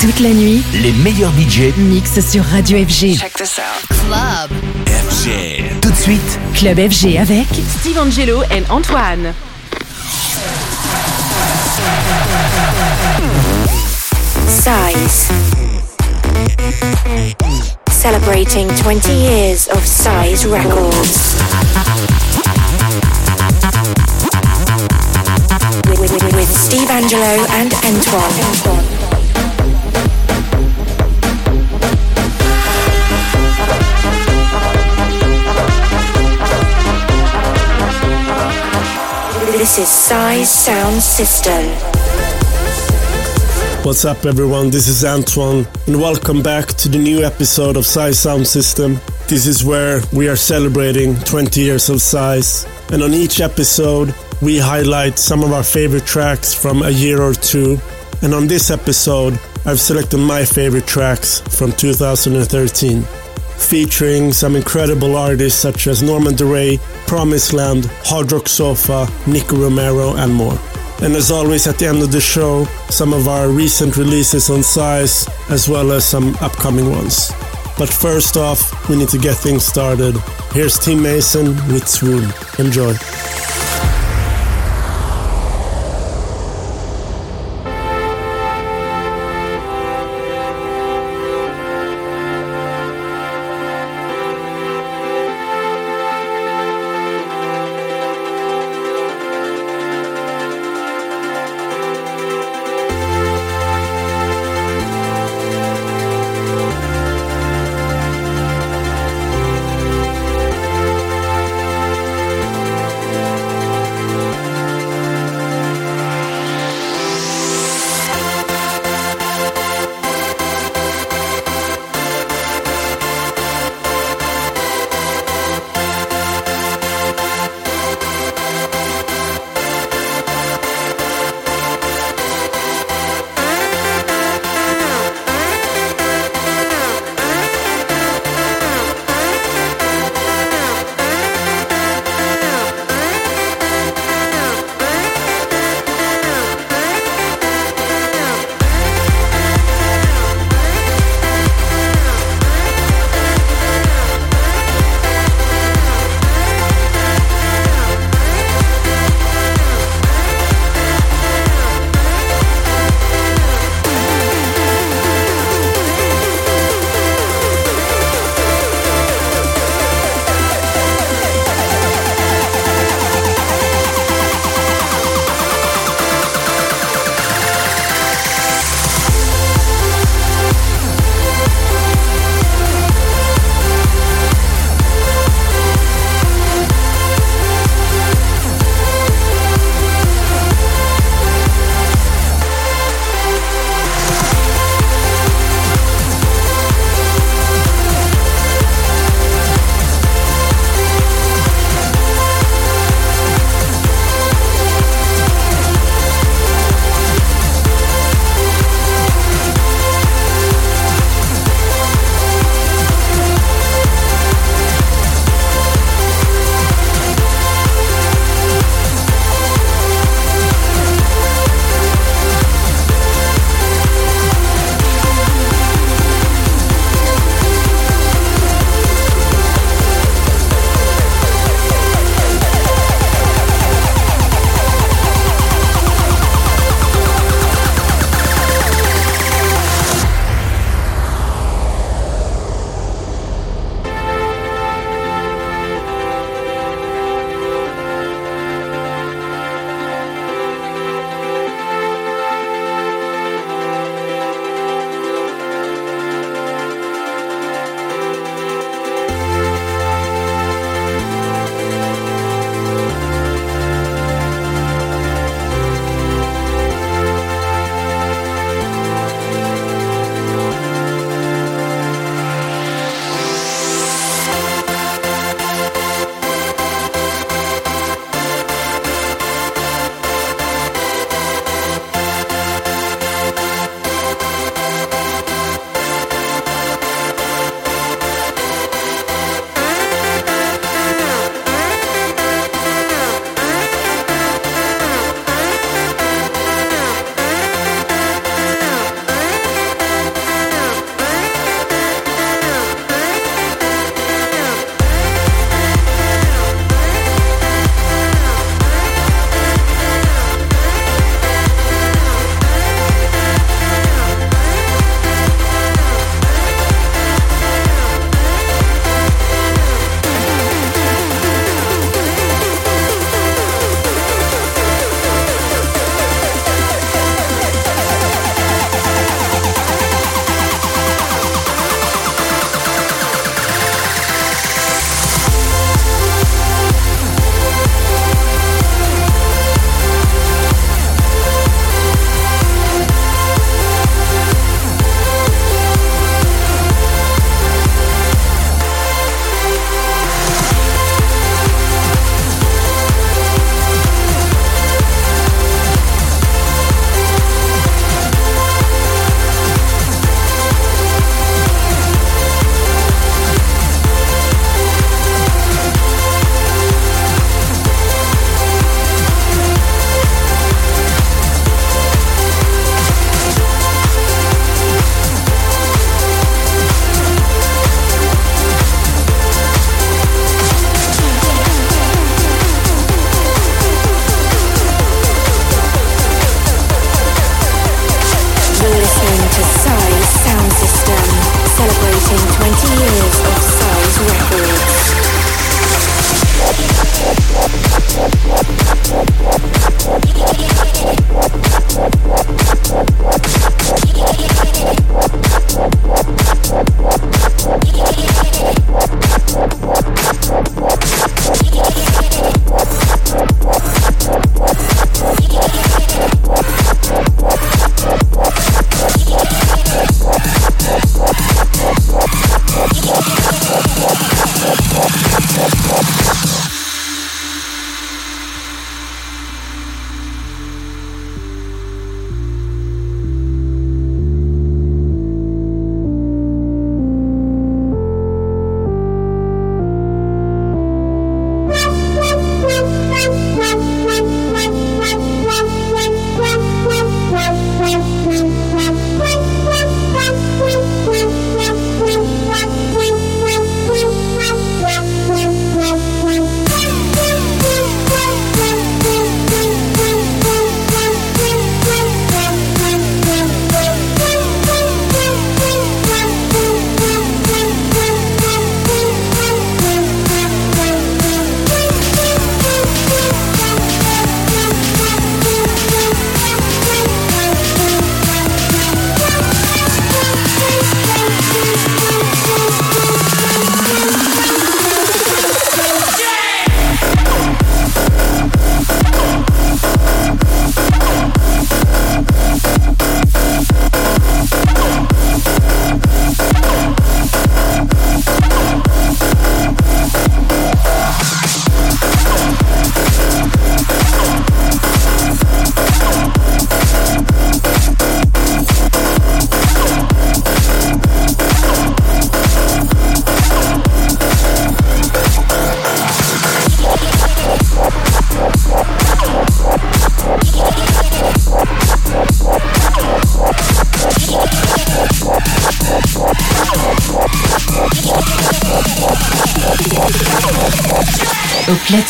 Toute la nuit, les meilleurs budgets mixent sur Radio FG. Check this out. Club. FG. Tout de suite, Club FG avec Steve Angelo and Antoine. Size. Celebrating 20 years of Size Records. With, with, with Steve Angelo and Antoine. This is Size Sound System. What's up, everyone? This is Antoine, and welcome back to the new episode of Size Sound System. This is where we are celebrating 20 years of Size, and on each episode, we highlight some of our favorite tracks from a year or two. And on this episode, I've selected my favorite tracks from 2013 featuring some incredible artists such as Norman Doray, Promised Land, Hard Rock Sofa, Nicky Romero, and more. And as always, at the end of the show, some of our recent releases on Size, as well as some upcoming ones. But first off, we need to get things started. Here's Tim Mason with Swoon. Enjoy.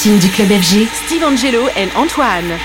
Du club FG, Steve Angelo et Antoine.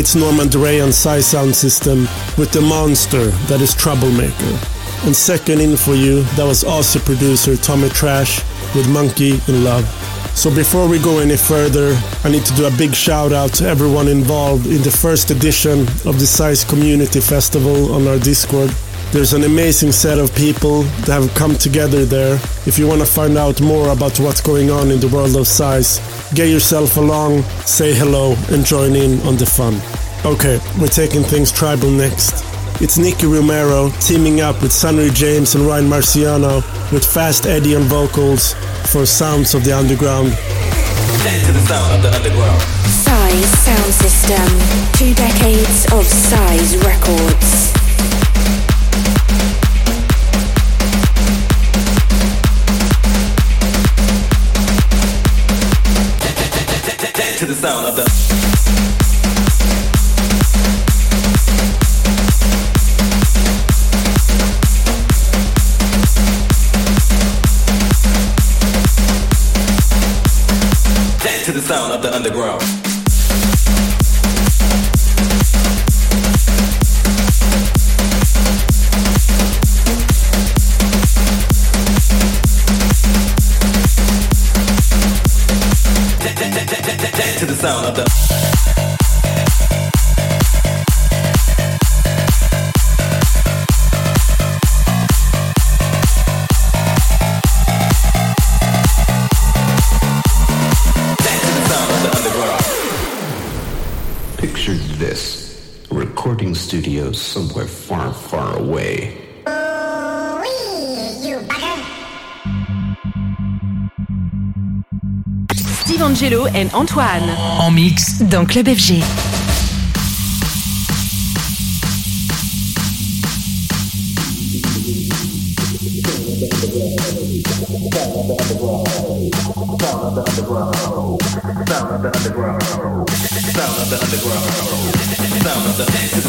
It's Norman on Size Sound System with the monster that is Troublemaker. And second in for you, that was Aussie producer Tommy Trash with Monkey in Love. So before we go any further, I need to do a big shout out to everyone involved in the first edition of the Size Community Festival on our Discord. There's an amazing set of people that have come together there. If you want to find out more about what's going on in the world of size, get yourself along, say hello, and join in on the fun. Okay, we're taking things tribal next. It's Nicky Romero teaming up with Sunnery James and Ryan Marciano with Fast Eddie on vocals for Sounds of the Underground. Sound of the underground. Size Sound System. Two decades of Size Records. To the sound of the to the sound of the underground. Picture this recording studio somewhere far, far away. Steve Angello and Antoine. En mix. Dans Club FG. to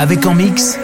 Avec en mix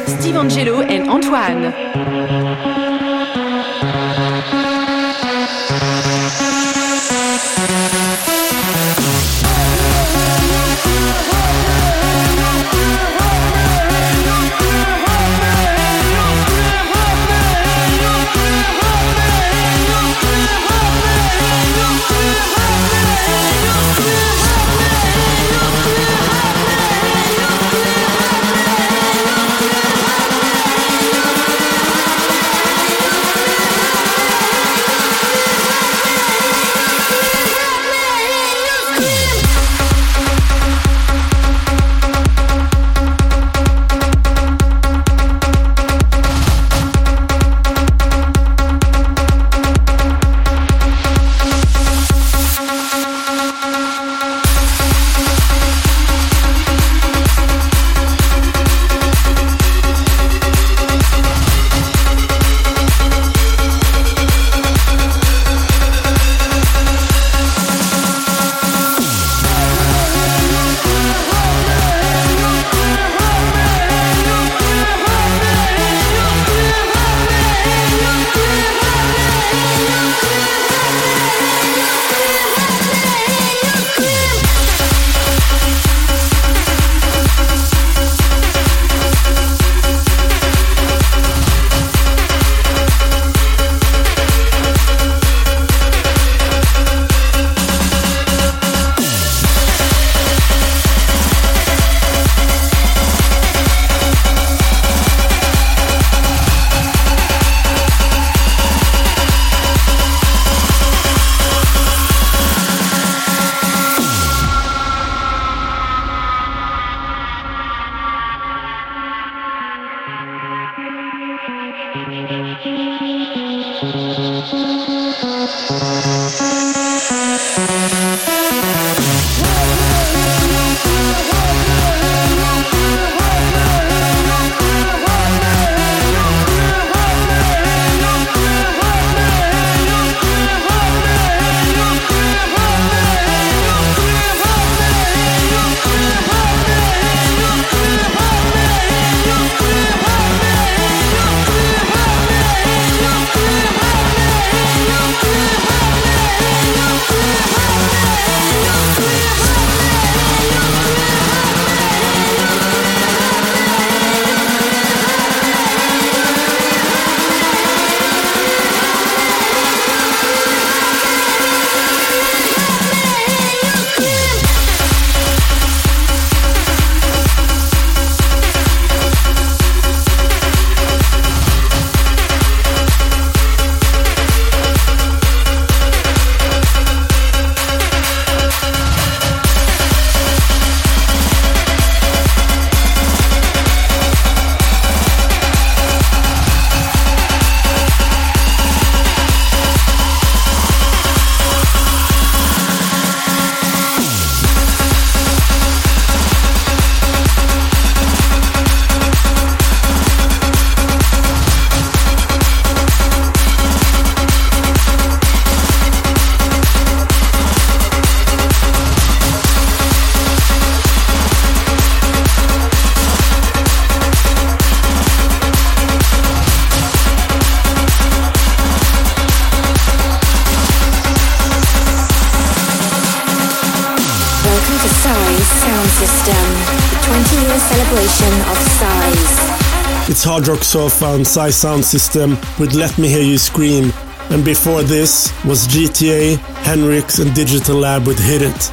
hard rock and Size Sound System with Let Me Hear You Scream. And before this was GTA, Henrix and Digital Lab with Hit It.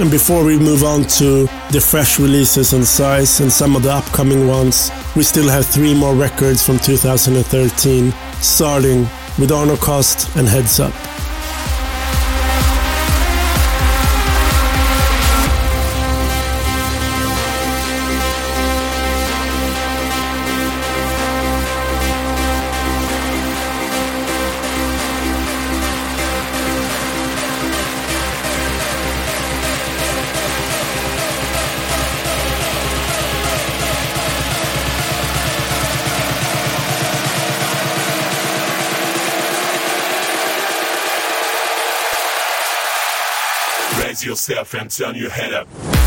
And before we move on to the fresh releases and Size and some of the upcoming ones, we still have three more records from 2013, starting with Arno Cost and Heads Up. Turn your head up.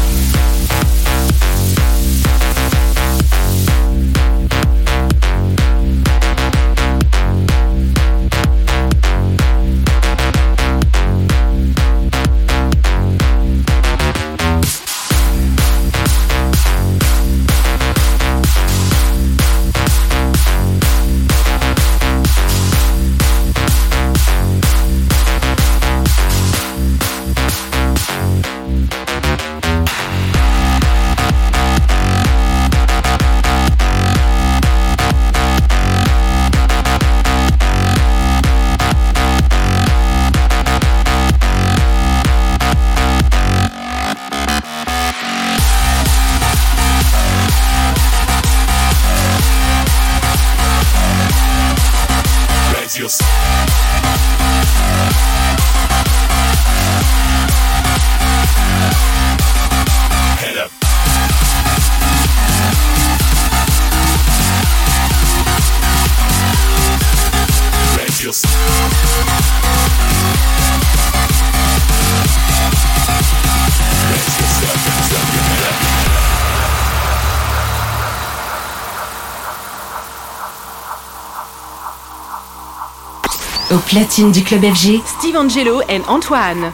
Platine du club FG, Steve Angelo et Antoine.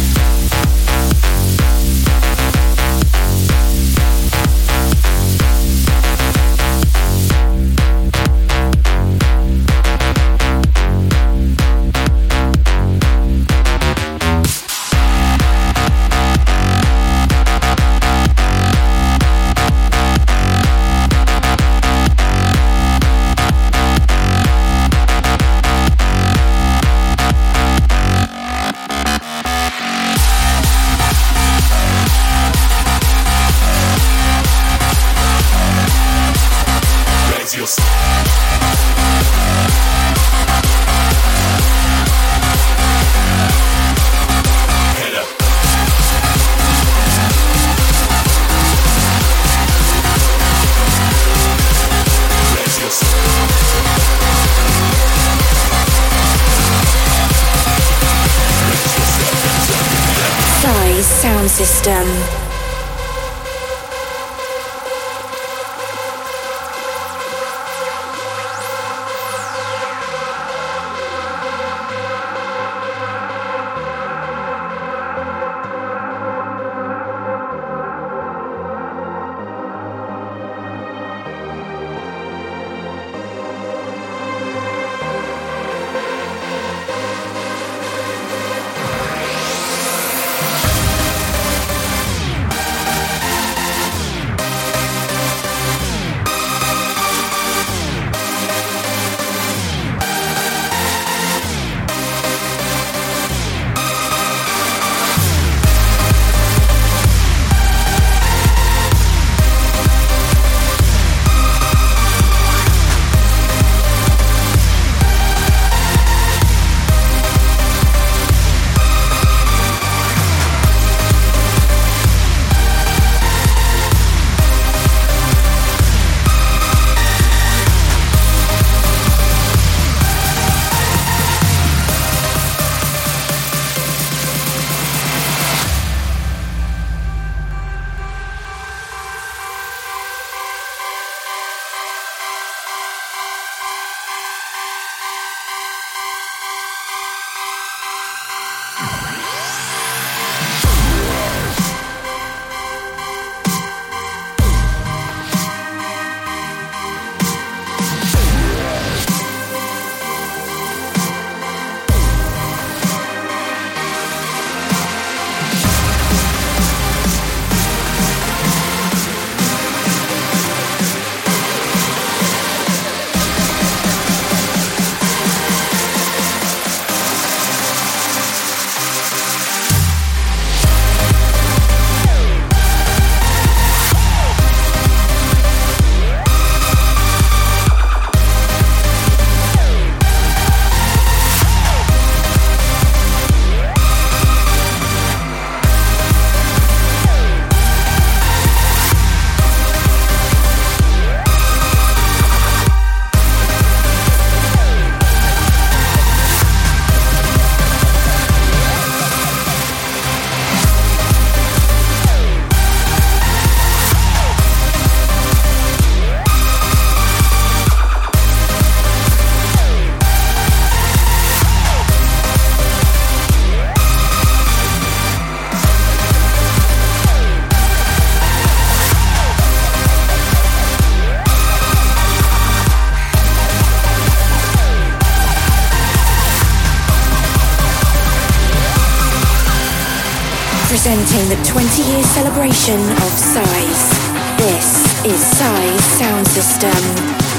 The 20 year celebration of Size. This is Size Sound System.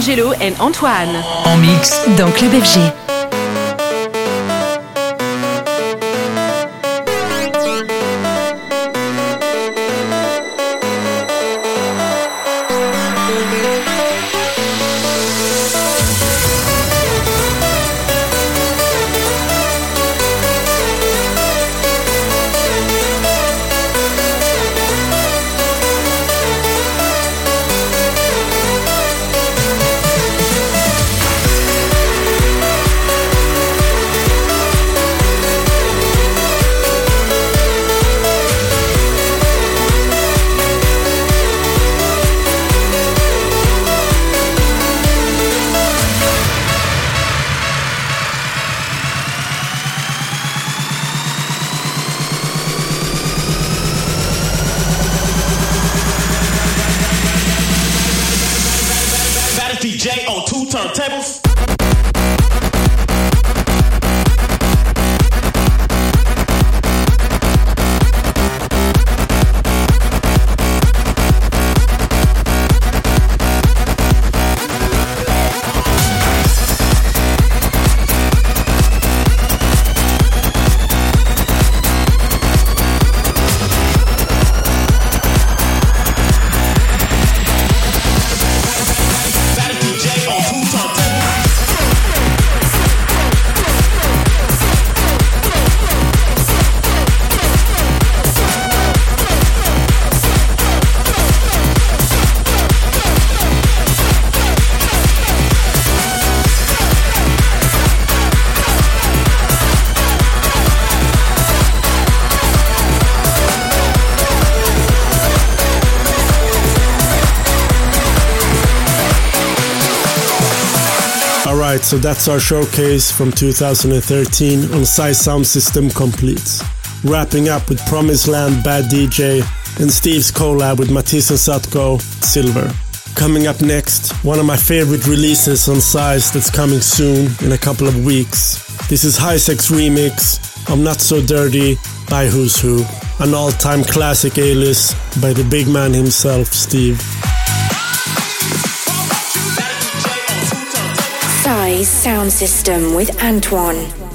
Angelo et Antoine. En mix dans Club FG. So that's our showcase from 2013 on Size Sound System Complete. Wrapping up with Promised Land Bad DJ and Steve's collab with Matisse and Sadko, Silver. Coming up next, one of my favorite releases on Size that's coming soon in a couple of weeks. This is High Sex remix of Not So Dirty by Who's Who, an all-time classic A-list by the big man himself, Steve. Sound System with Antoine.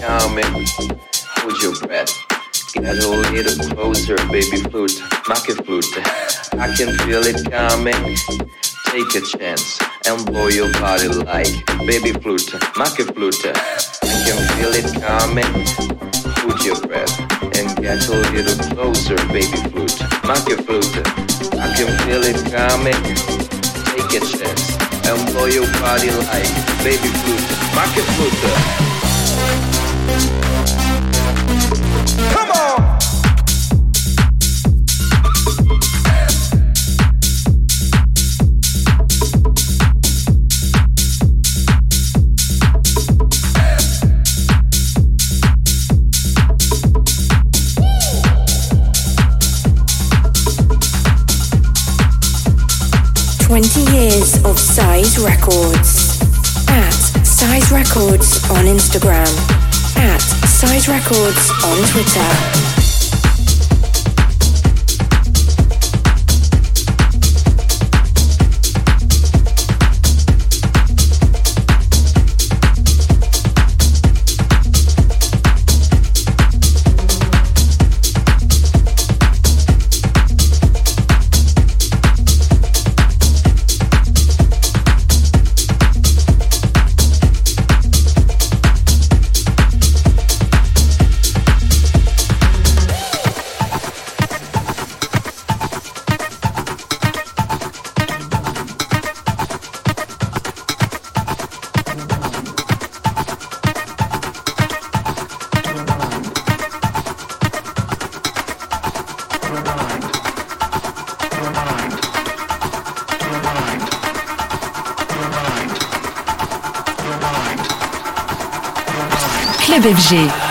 charming. Hold your breath. Get a little closer, baby flute, market flute. I can feel it coming. Take a chance and blow your body like baby flute, market flute. I can feel it coming. Hold your breath and get a little closer, baby flute, market flute. I can feel it coming. Take a chance and blow your body like baby flute, market flute. Records at Size Records on Instagram at size Records on Twitter.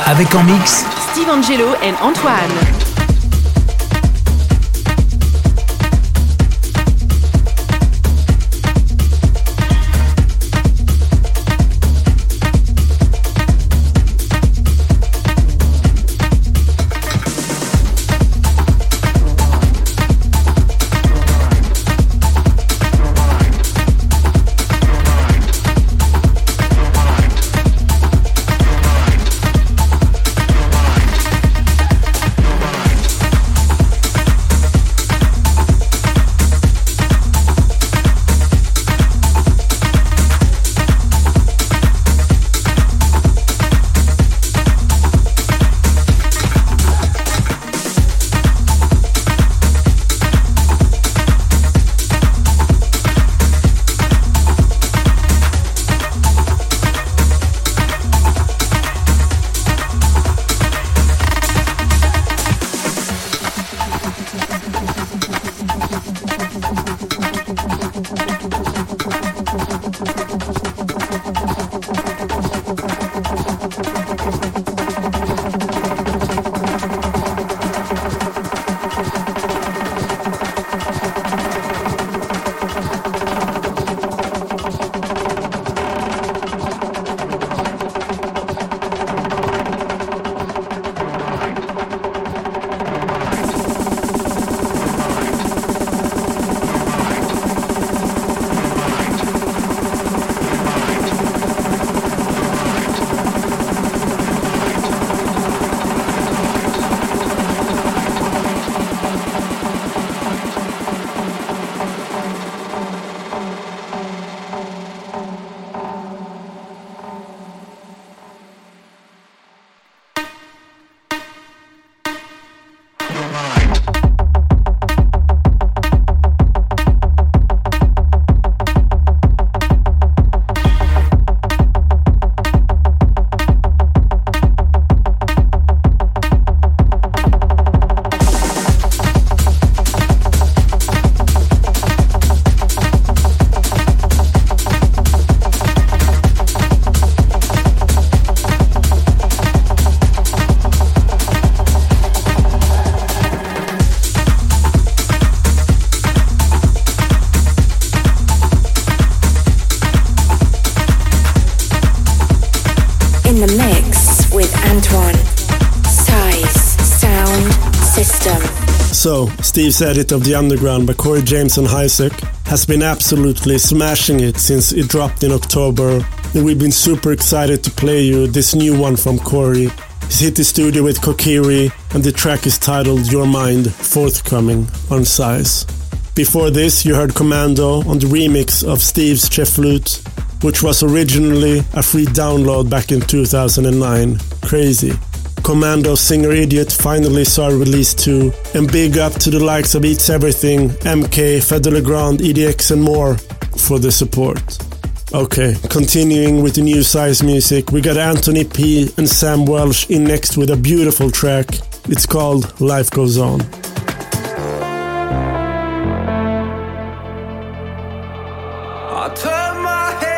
Avec en mix Steve Angelo and Antoine. Steve's edit of The Underground by Corey James and Isaac has been absolutely smashing it since it dropped in October, and we've been super excited to play you this new one from Corey. He's hit the studio with Kokiri, and the track is titled Your Mind, forthcoming on Size. Before this, you heard Commando on the remix of Steve's Chef Flute, which was originally a free download back in 2009. Crazy. Commando Singer Idiot finally saw release too. And big up to the likes of Eats Everything, MK, Fedde Le Grand, EDX, and more for the support. Okay, continuing with the new size music, we got Anthony P and Sam Welsh in next with a beautiful track. It's called Life Goes On. I turn my head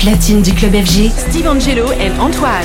platine du club FG. Steve Angelo et Antoine.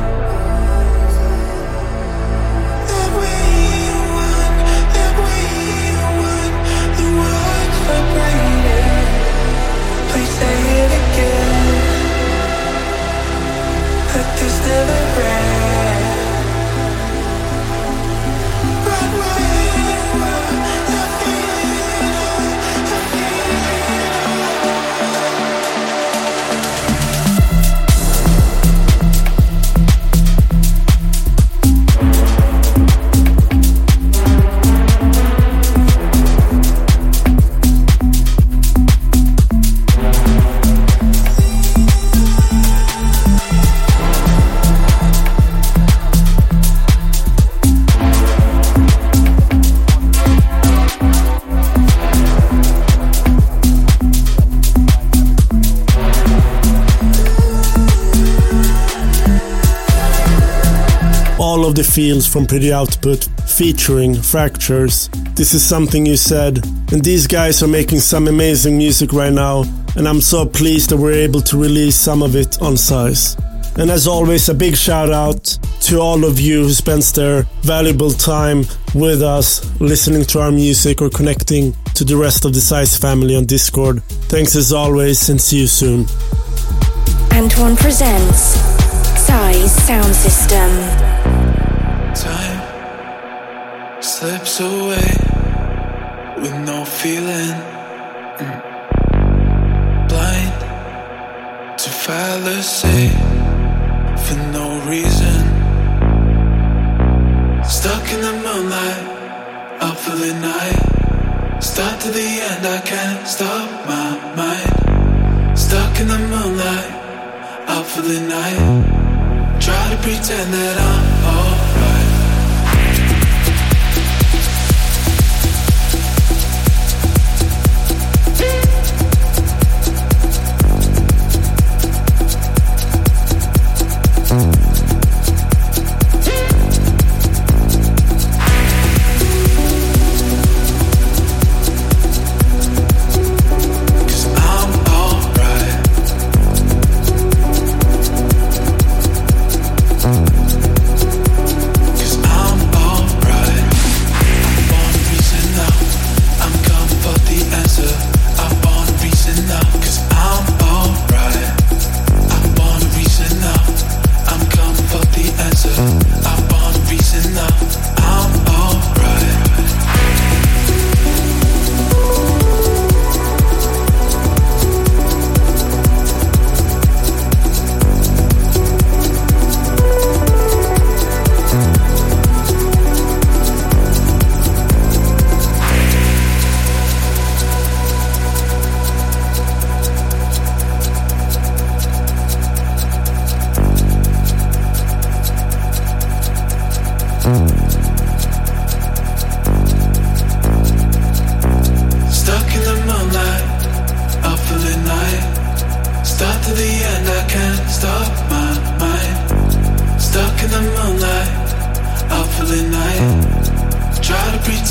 never break. Feels from Pretty Output featuring Fractures. This is something you said, and these guys are making some amazing music right now, and I'm so pleased that we're able to release some of it on Size. And as always, a big shout out to all of you who spends their valuable time with us, listening to our music or connecting to the rest of the Size family on Discord. Thanks as always, and see you soon. Antoine presents Size Sound System slips away with no feeling. Mm. Blind to fallacy for no reason. Stuck in the moonlight, up for the night. Start to the end, I can't stop my mind. Stuck in the moonlight, up for the night. Try to pretend that I'm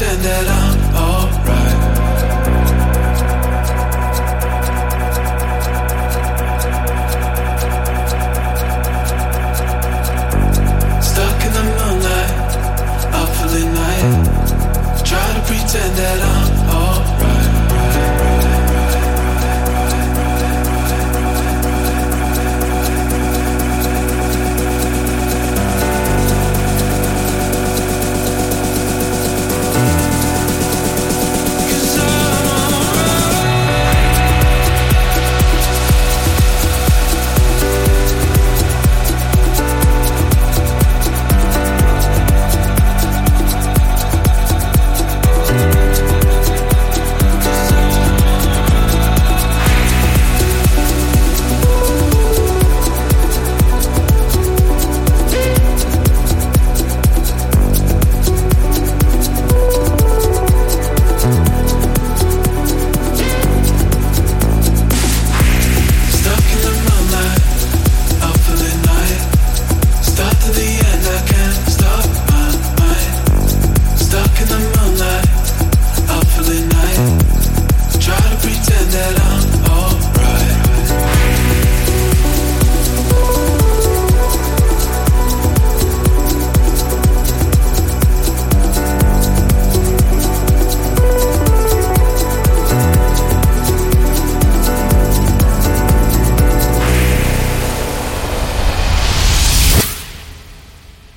pretend that I'm.